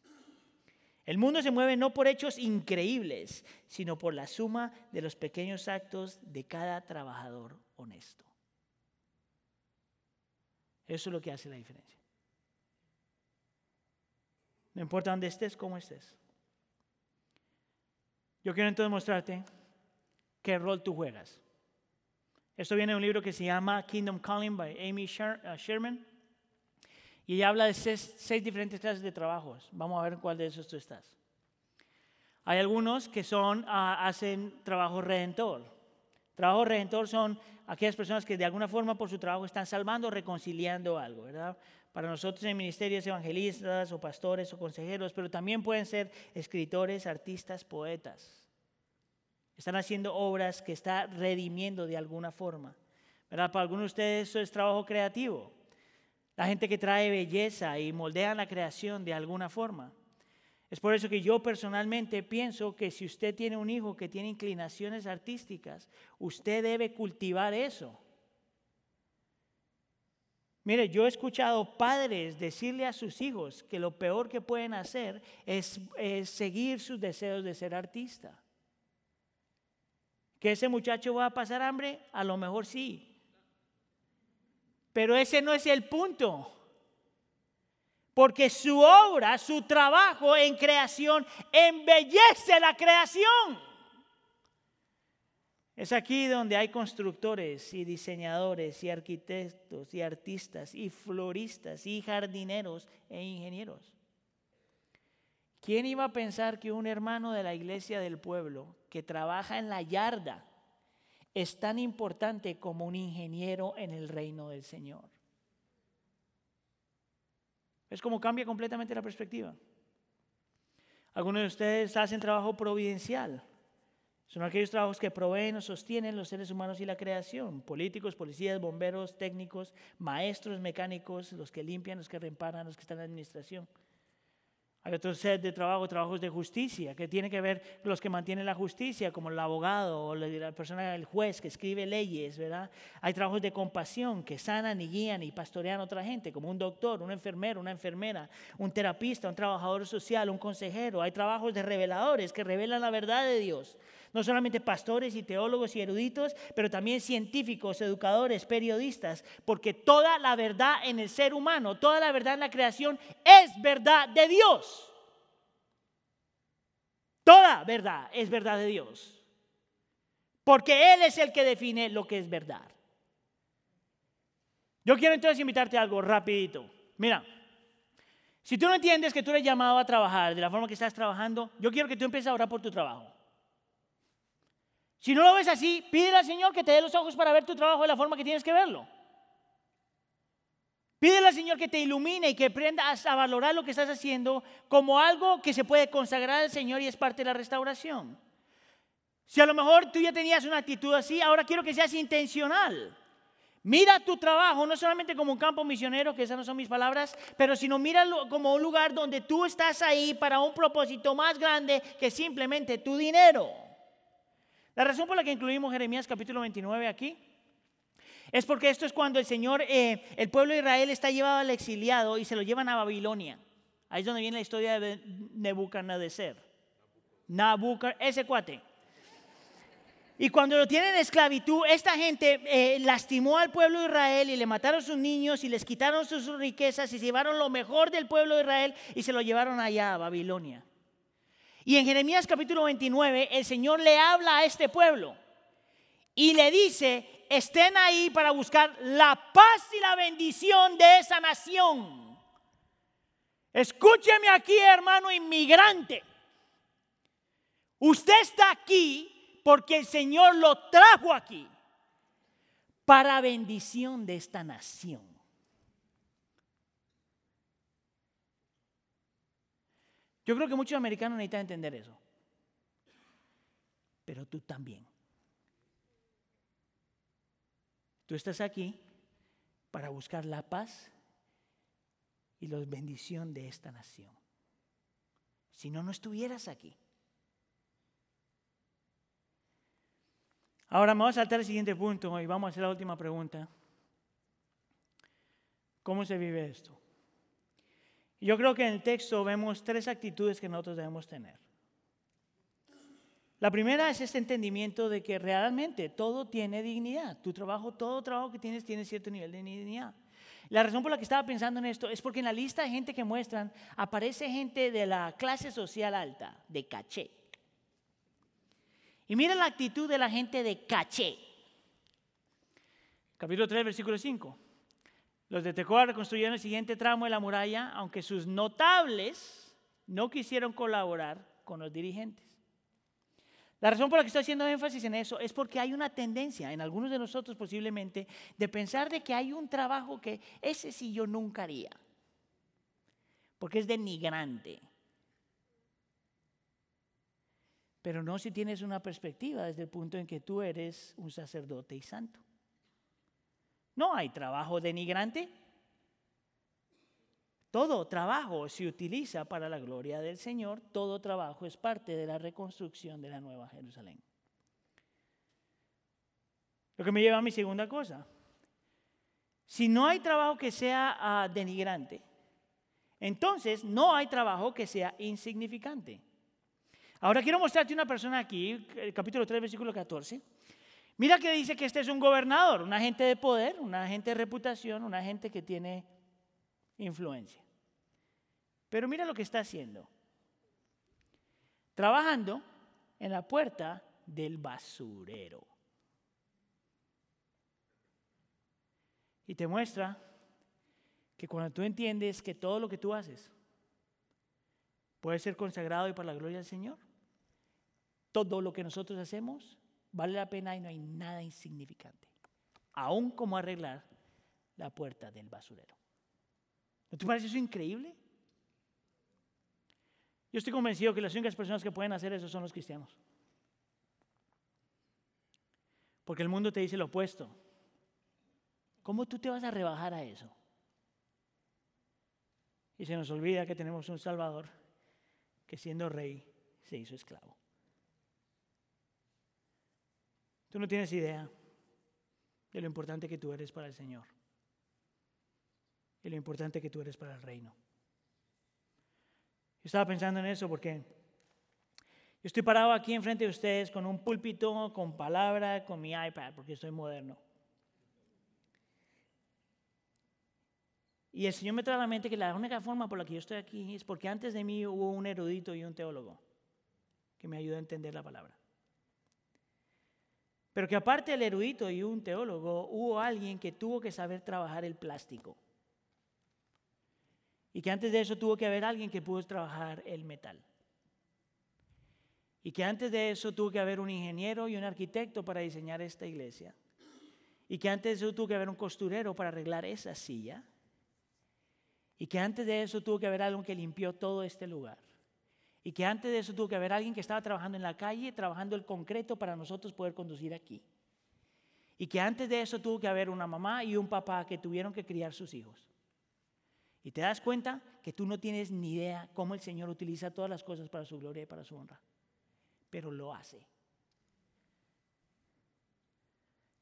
El mundo se mueve no por hechos increíbles, sino por la suma de los pequeños actos de cada trabajador honesto. Eso es lo que hace la diferencia. No importa dónde estés, cómo estés. Yo quiero entonces mostrarte qué rol tú juegas. Esto viene de un libro que se llama Kingdom Calling by Amy uh, Sherman. Y ella habla de seis, diferentes clases de trabajos. Vamos a ver en cuál de esos tú estás. Hay algunos que son, ah, hacen trabajo redentor. Trabajo redentor son aquellas personas que de alguna forma por su trabajo están salvando, reconciliando algo, ¿verdad? Para nosotros en ministerios evangelistas o pastores o consejeros, pero también pueden ser escritores, artistas, poetas. Están haciendo obras que está redimiendo de alguna forma. ¿verdad? Para algunos de ustedes eso es trabajo creativo. La gente que trae belleza y moldea la creación de alguna forma. Es por eso que yo personalmente pienso que si usted tiene un hijo que tiene inclinaciones artísticas, usted debe cultivar eso. Mire, yo he escuchado padres decirle a sus hijos que lo peor que pueden hacer es, es seguir sus deseos de ser artista. ¿Que ese muchacho va a pasar hambre? A lo mejor sí. Pero ese no es el punto. Porque su obra, su trabajo en creación, embellece la creación. Es aquí donde hay constructores y diseñadores y arquitectos y artistas y floristas y jardineros e ingenieros. ¿Quién iba a pensar que un hermano de la iglesia del pueblo que trabaja en la yarda es tan importante como un ingeniero en el reino del Señor? Es como cambia completamente la perspectiva. Algunos de ustedes hacen trabajo providencial. Son aquellos trabajos que proveen o sostienen los seres humanos y la creación. Políticos, policías, bomberos, técnicos, maestros, mecánicos, los que limpian, los que reparan, los que están en la administración. Hay otro set de trabajo, trabajos de justicia, que tiene que ver los que mantienen la justicia, como el abogado o la persona, el juez que escribe leyes, ¿verdad? Hay trabajos de compasión que sanan y guían y pastorean a otra gente, como un doctor, un enfermero, una enfermera, un terapista, un trabajador social, un consejero. Hay trabajos de reveladores que revelan la verdad de Dios. No solamente pastores y teólogos y eruditos, pero también científicos, educadores, periodistas, porque toda la verdad en el ser humano, toda la verdad en la creación es verdad de Dios. Toda verdad es verdad de Dios. Porque Él es el que define lo que es verdad. Yo quiero entonces invitarte a algo rapidito. Mira, si tú no entiendes que tú eres llamado a trabajar de la forma que estás trabajando, yo quiero que tú empieces a orar por tu trabajo. Si no lo ves así, pídele al Señor que te dé los ojos para ver tu trabajo de la forma que tienes que verlo. Pídele al Señor que te ilumine y que aprendas a valorar lo que estás haciendo como algo que se puede consagrar al Señor y es parte de la restauración. Si a lo mejor tú ya tenías una actitud así, ahora quiero que seas intencional. Mira tu trabajo no solamente como un campo misionero, que esas no son mis palabras, pero sino míralo como un lugar donde tú estás ahí para un propósito más grande que simplemente tu dinero. La razón por la que incluimos Jeremías capítulo 29 aquí es porque esto es cuando el Señor, eh, el pueblo de Israel está llevado al exiliado y se lo llevan a Babilonia. Ahí es donde viene la historia de Nebuchadnezzar. Nabucodonosor, ese cuate. Y cuando lo tienen en esclavitud, esta gente eh, lastimó al pueblo de Israel y le mataron sus niños y les quitaron sus riquezas y se llevaron lo mejor del pueblo de Israel y se lo llevaron allá a Babilonia. Y en Jeremías capítulo 29 el Señor le habla a este pueblo y le dice, estén ahí para buscar la paz y la bendición de esa nación. Escúcheme aquí, hermano inmigrante. Usted está aquí porque el Señor lo trajo aquí para bendición de esta nación. Yo creo que muchos americanos necesitan entender eso. Pero tú también. Tú estás aquí para buscar la paz y la bendición de esta nación. Si no, no estuvieras aquí. Ahora vamos a saltar al siguiente punto y vamos a hacer la última pregunta. ¿Cómo se vive esto? Yo creo que en el texto vemos tres actitudes que nosotros debemos tener. La primera es este entendimiento de que realmente todo tiene dignidad. Tu trabajo, todo trabajo que tienes tiene cierto nivel de dignidad. La razón por la que estaba pensando en esto es porque en la lista de gente que muestran aparece gente de la clase social alta, de caché. Y mira la actitud de la gente de caché. Capítulo 3, versículo 5. Los de Tecoa reconstruyeron el siguiente tramo de la muralla, aunque sus notables no quisieron colaborar con los dirigentes. La razón por la que estoy haciendo énfasis en eso es porque hay una tendencia en algunos de nosotros posiblemente de pensar de que hay un trabajo que ese sí yo nunca haría, porque es denigrante. Pero no si tienes una perspectiva desde el punto en que tú eres un sacerdote y santo. No hay trabajo denigrante. Todo trabajo se utiliza para la gloria del Señor. Todo trabajo es parte de la reconstrucción de la Nueva Jerusalén. Lo que me lleva a mi segunda cosa. Si no hay trabajo que sea ah, denigrante, entonces no hay trabajo que sea insignificante. Ahora quiero mostrarte una persona aquí, capítulo 3, versículo 14. Mira que dice que este es un gobernador, un agente de poder, un agente de reputación, un agente que tiene influencia. Pero mira lo que está haciendo. Trabajando en la puerta del basurero. Y te muestra que cuando tú entiendes que todo lo que tú haces puede ser consagrado y para la gloria del Señor, todo lo que nosotros hacemos vale la pena y no hay nada insignificante. Aún como arreglar la puerta del basurero. ¿No te parece eso increíble? Yo estoy convencido que las únicas personas que pueden hacer eso son los cristianos. Porque el mundo te dice lo opuesto. ¿Cómo tú te vas a rebajar a eso? Y se nos olvida que tenemos un Salvador que siendo rey se hizo esclavo. Tú no tienes idea de lo importante que tú eres para el Señor y lo importante que tú eres para el reino. Yo estaba pensando en eso porque yo estoy parado aquí enfrente de ustedes con un púlpito, con palabra, con mi iPad, porque soy moderno. Y el Señor me trae a la mente que la única forma por la que yo estoy aquí es porque antes de mí hubo un erudito y un teólogo que me ayudó a entender la palabra. Pero que aparte del erudito y un teólogo, hubo alguien que tuvo que saber trabajar el plástico. Y que antes de eso tuvo que haber alguien que pudo trabajar el metal. Y que antes de eso tuvo que haber un ingeniero y un arquitecto para diseñar esta iglesia. Y que antes de eso tuvo que haber un costurero para arreglar esa silla. Y que antes de eso tuvo que haber alguien que limpió todo este lugar. Y que antes de eso tuvo que haber alguien que estaba trabajando en la calle, trabajando el concreto para nosotros poder conducir aquí. Y que antes de eso tuvo que haber una mamá y un papá que tuvieron que criar sus hijos. Y te das cuenta que tú no tienes ni idea cómo el Señor utiliza todas las cosas para su gloria y para su honra. Pero lo hace.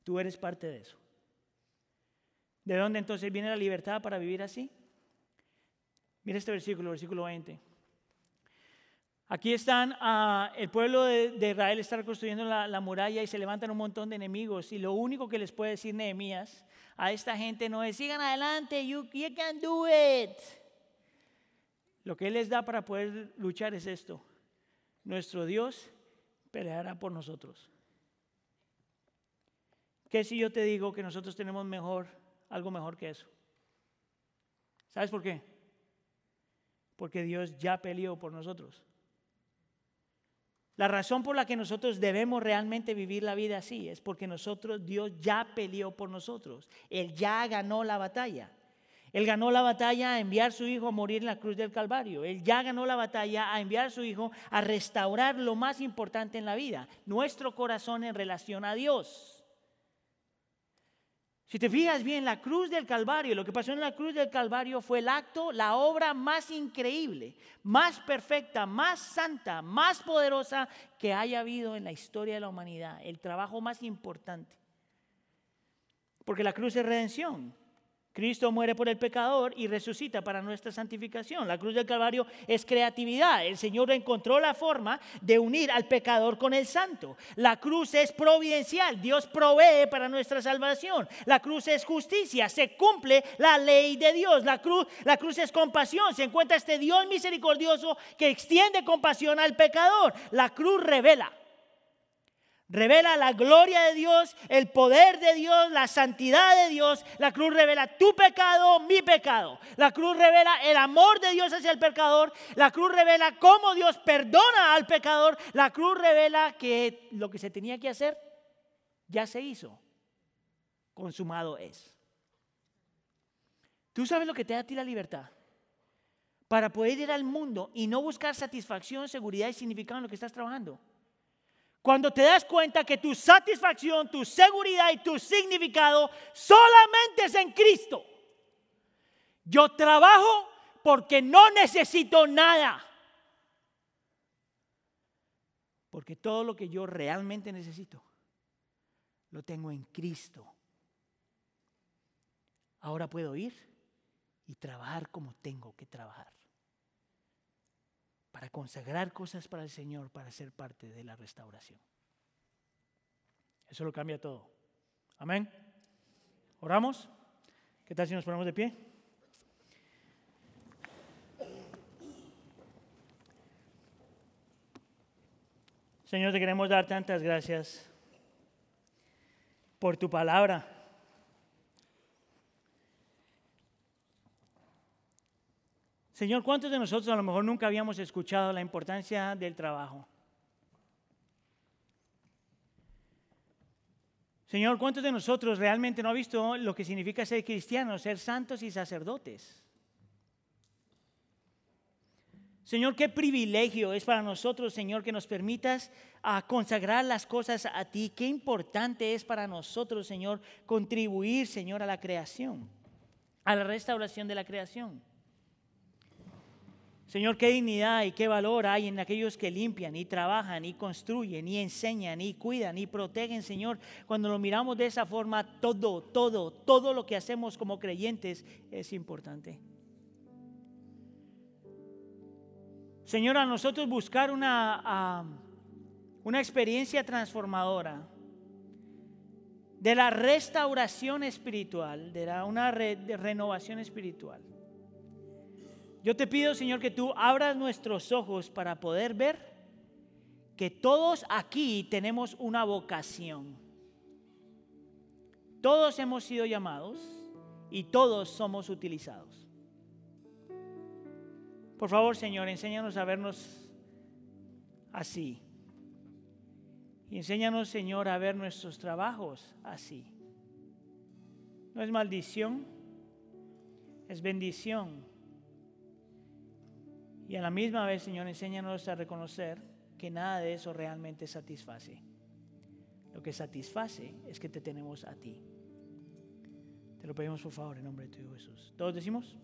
Tú eres parte de eso. ¿De dónde entonces viene la libertad para vivir así? Mira este versículo, versículo 20. Aquí están, uh, el pueblo de, Israel está reconstruyendo la, la, muralla y se levantan un montón de enemigos. Y lo único que les puede decir Nehemías a esta gente no es, sigan adelante, you, you can do it. Lo que Él les da para poder luchar es esto. Nuestro Dios peleará por nosotros. ¿Qué si yo te digo que nosotros tenemos mejor, algo mejor que eso? ¿Sabes por qué? porque Dios ya peleó por nosotros. La razón por la que nosotros debemos realmente vivir la vida así es porque nosotros, Dios ya peleó por nosotros. Él ya ganó la batalla. Él ganó la batalla a enviar a su hijo a morir en la cruz del Calvario. Él ya ganó la batalla a enviar a su hijo a restaurar lo más importante en la vida, nuestro corazón en relación a Dios. Si te fijas bien, la cruz del Calvario, lo que pasó en la cruz del Calvario fue el acto, la obra más increíble, más perfecta, más santa, más poderosa que haya habido en la historia de la humanidad, el trabajo más importante. Porque la cruz es redención. Cristo muere por el pecador y resucita para nuestra santificación. La cruz del Calvario es creatividad. El Señor encontró la forma de unir al pecador con el santo. La cruz es providencial. Dios provee para nuestra salvación. La cruz es justicia. Se cumple la ley de Dios. La cruz, la cruz es compasión. Se encuentra este Dios misericordioso que extiende compasión al pecador. La cruz revela Revela la gloria de Dios, el poder de Dios, la santidad de Dios. La cruz revela tu pecado, mi pecado. La cruz revela el amor de Dios hacia el pecador. La cruz revela cómo Dios perdona al pecador. La cruz revela que lo que se tenía que hacer ya se hizo. Consumado es. ¿Tú sabes lo que te da a ti la libertad? Para poder ir al mundo y no buscar satisfacción, seguridad y significado en lo que estás trabajando. Cuando te das cuenta que tu satisfacción, tu seguridad y tu significado solamente es en Cristo. Yo trabajo porque no necesito nada. Porque todo lo que yo realmente necesito lo tengo en Cristo. Ahora puedo ir y trabajar como tengo que trabajar para consagrar cosas para el Señor, para ser parte de la restauración. Eso lo cambia todo. Amén. ¿Oramos? ¿Qué tal si nos ponemos de pie? Señor, te queremos dar tantas gracias por tu palabra. Señor, ¿cuántos de nosotros a lo mejor nunca habíamos escuchado la importancia del trabajo? Señor, ¿cuántos de nosotros realmente no han visto lo que significa ser cristianos, ser santos y sacerdotes? Señor, qué privilegio es para nosotros, Señor, que nos permitas a ah, consagrar las cosas a ti. Qué importante es para nosotros, Señor, contribuir, Señor, a la creación, a la restauración de la creación. Señor, qué dignidad y qué valor hay en aquellos que limpian y trabajan y construyen y enseñan y cuidan y protegen, Señor. Cuando lo miramos de esa forma, todo, todo, todo lo que hacemos como creyentes es importante. Señor, a nosotros buscar una, una experiencia transformadora de la restauración espiritual, de una renovación espiritual. Yo te pido, Señor, que tú abras nuestros ojos para poder ver que todos aquí tenemos una vocación. Todos hemos sido llamados y todos somos utilizados. Por favor, Señor, enséñanos a vernos así. Y enséñanos, Señor, a ver nuestros trabajos así. No es maldición, es bendición. Y a la misma vez, Señor, enséñanos a reconocer que nada de eso realmente satisface. Lo que satisface es que te tenemos a ti. Te lo pedimos por favor en nombre de tu Jesús. ¿Todos decimos?